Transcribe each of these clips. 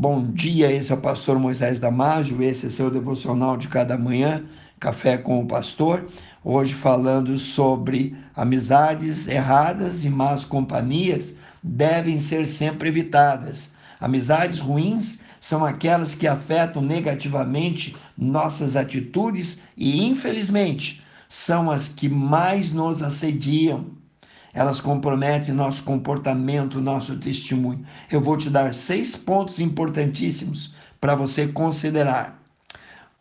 Bom dia, esse é o pastor Moisés Damásio, esse é seu devocional de cada manhã, Café com o Pastor. Hoje falando sobre amizades erradas e más companhias devem ser sempre evitadas. Amizades ruins são aquelas que afetam negativamente nossas atitudes e, infelizmente, são as que mais nos assediam elas comprometem nosso comportamento, nosso testemunho. Eu vou te dar seis pontos importantíssimos para você considerar.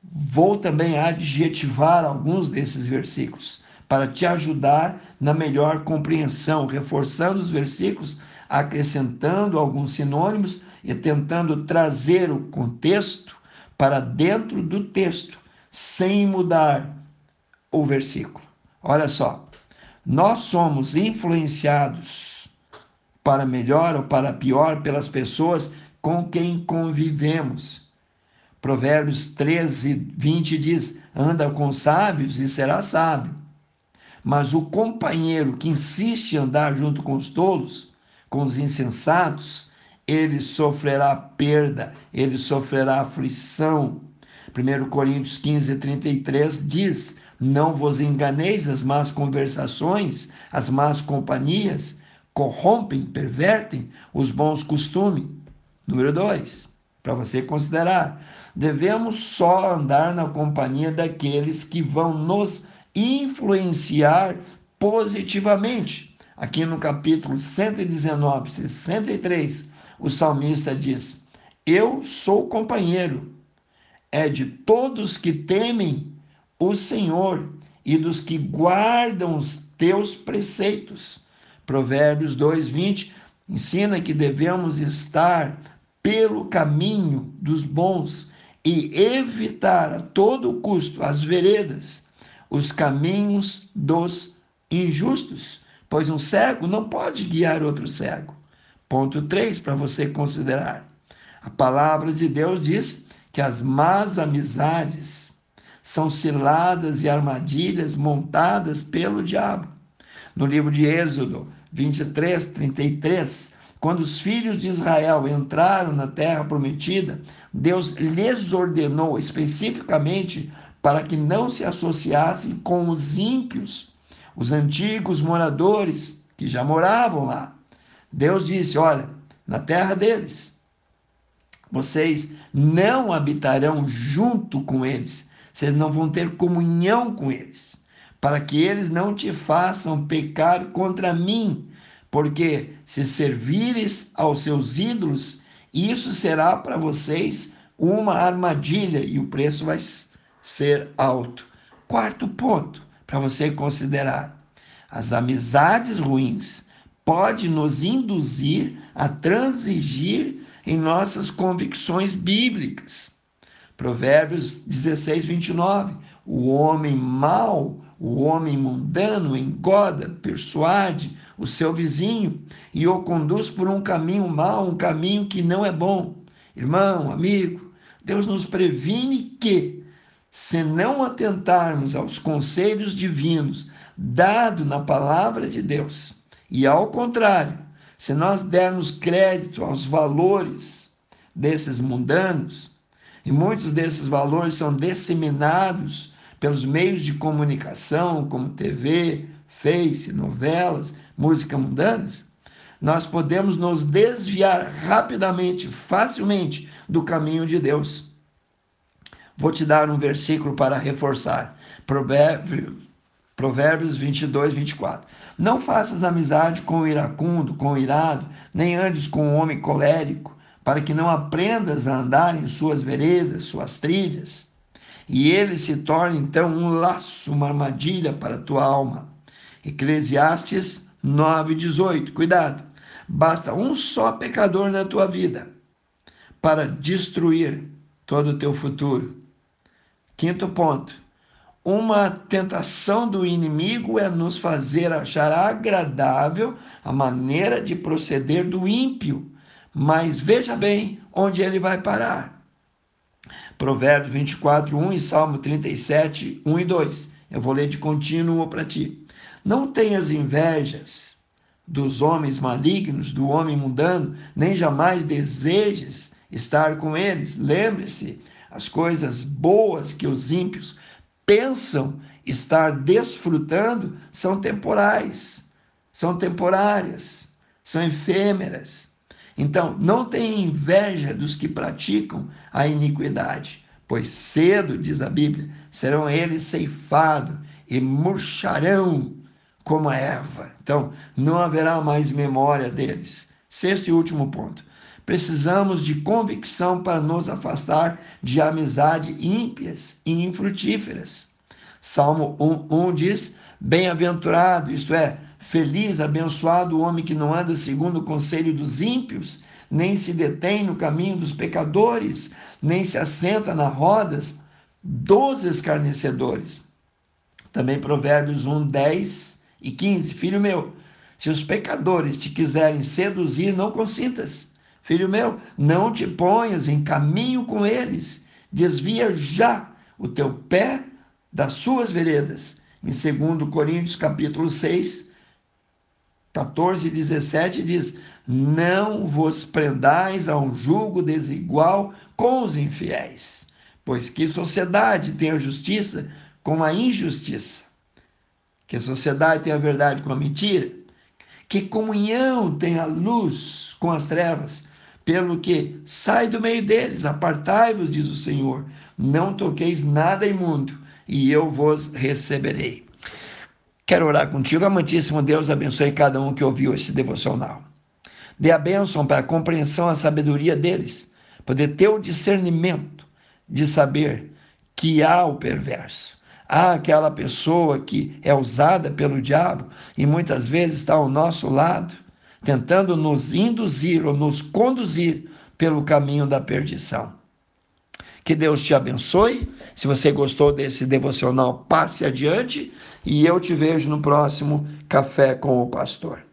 Vou também adjetivar alguns desses versículos para te ajudar na melhor compreensão, reforçando os versículos, acrescentando alguns sinônimos e tentando trazer o contexto para dentro do texto, sem mudar o versículo. Olha só, nós somos influenciados para melhor ou para pior pelas pessoas com quem convivemos. Provérbios 13, 20 diz: anda com sábios e será sábio. Mas o companheiro que insiste em andar junto com os tolos, com os insensatos, ele sofrerá perda, ele sofrerá aflição. 1 Coríntios 15, 33 diz: não vos enganeis, as más conversações, as más companhias corrompem, pervertem os bons costumes. Número dois, para você considerar, devemos só andar na companhia daqueles que vão nos influenciar positivamente. Aqui no capítulo 119, 63, o salmista diz: Eu sou companheiro, é de todos que temem o Senhor e dos que guardam os teus preceitos. Provérbios 2:20 ensina que devemos estar pelo caminho dos bons e evitar a todo custo as veredas, os caminhos dos injustos, pois um cego não pode guiar outro cego. Ponto 3 para você considerar. A palavra de Deus diz que as más amizades são ciladas e armadilhas montadas pelo diabo. No livro de Êxodo 23, 33, quando os filhos de Israel entraram na terra prometida, Deus lhes ordenou especificamente para que não se associassem com os ímpios, os antigos moradores que já moravam lá. Deus disse: Olha, na terra deles, vocês não habitarão junto com eles, vocês não vão ter comunhão com eles, para que eles não te façam pecar contra mim, porque se servires aos seus ídolos, isso será para vocês uma armadilha e o preço vai ser alto. Quarto ponto para você considerar: as amizades ruins podem nos induzir a transigir em nossas convicções bíblicas. Provérbios 16, 29. O homem mau, o homem mundano, engoda, persuade o seu vizinho e o conduz por um caminho mau, um caminho que não é bom. Irmão, amigo, Deus nos previne que, se não atentarmos aos conselhos divinos dados na palavra de Deus, e ao contrário, se nós dermos crédito aos valores desses mundanos, e muitos desses valores são disseminados pelos meios de comunicação, como TV, Face, novelas, música mundanas, nós podemos nos desviar rapidamente, facilmente do caminho de Deus. Vou te dar um versículo para reforçar. Provérbios, Provérbios 22, 24. Não faças amizade com o iracundo, com o irado, nem andes com o homem colérico, para que não aprendas a andar em suas veredas, suas trilhas, e ele se torne então um laço, uma armadilha para a tua alma. Eclesiastes 9:18. Cuidado. Basta um só pecador na tua vida para destruir todo o teu futuro. Quinto ponto. Uma tentação do inimigo é nos fazer achar agradável a maneira de proceder do ímpio mas veja bem onde ele vai parar. Provérbios 24, 1 e Salmo 37, 1 e 2. Eu vou ler de contínuo para ti. Não tenhas invejas dos homens malignos, do homem mundano, nem jamais desejes estar com eles. Lembre-se, as coisas boas que os ímpios pensam estar desfrutando são temporais, são temporárias, são efêmeras. Então, não tenha inveja dos que praticam a iniquidade, pois cedo, diz a Bíblia, serão eles ceifados e murcharão como a erva. Então, não haverá mais memória deles. Sexto e último ponto. Precisamos de convicção para nos afastar de amizade ímpias e infrutíferas. Salmo 1, 1 diz: Bem-aventurado, isto é, feliz, abençoado o homem que não anda segundo o conselho dos ímpios, nem se detém no caminho dos pecadores, nem se assenta nas rodas dos escarnecedores. Também Provérbios 1, 10 e 15. Filho meu, se os pecadores te quiserem seduzir, não consintas. Filho meu, não te ponhas em caminho com eles. Desvia já o teu pé das suas veredas. Em 2 Coríntios capítulo 6, 14 e 17 diz: Não vos prendais a um julgo desigual com os infiéis, pois que sociedade tem a justiça com a injustiça? Que sociedade tem a verdade com a mentira? Que comunhão tem a luz com as trevas? Pelo que sai do meio deles, apartai-vos, diz o Senhor, não toqueis nada imundo, e eu vos receberei. Quero orar contigo, amantíssimo Deus, abençoe cada um que ouviu esse devocional. Dê a bênção para a compreensão, a sabedoria deles, poder ter o discernimento de saber que há o perverso Há aquela pessoa que é usada pelo diabo e muitas vezes está ao nosso lado, tentando nos induzir ou nos conduzir pelo caminho da perdição. Que Deus te abençoe. Se você gostou desse devocional, passe adiante e eu te vejo no próximo Café com o Pastor.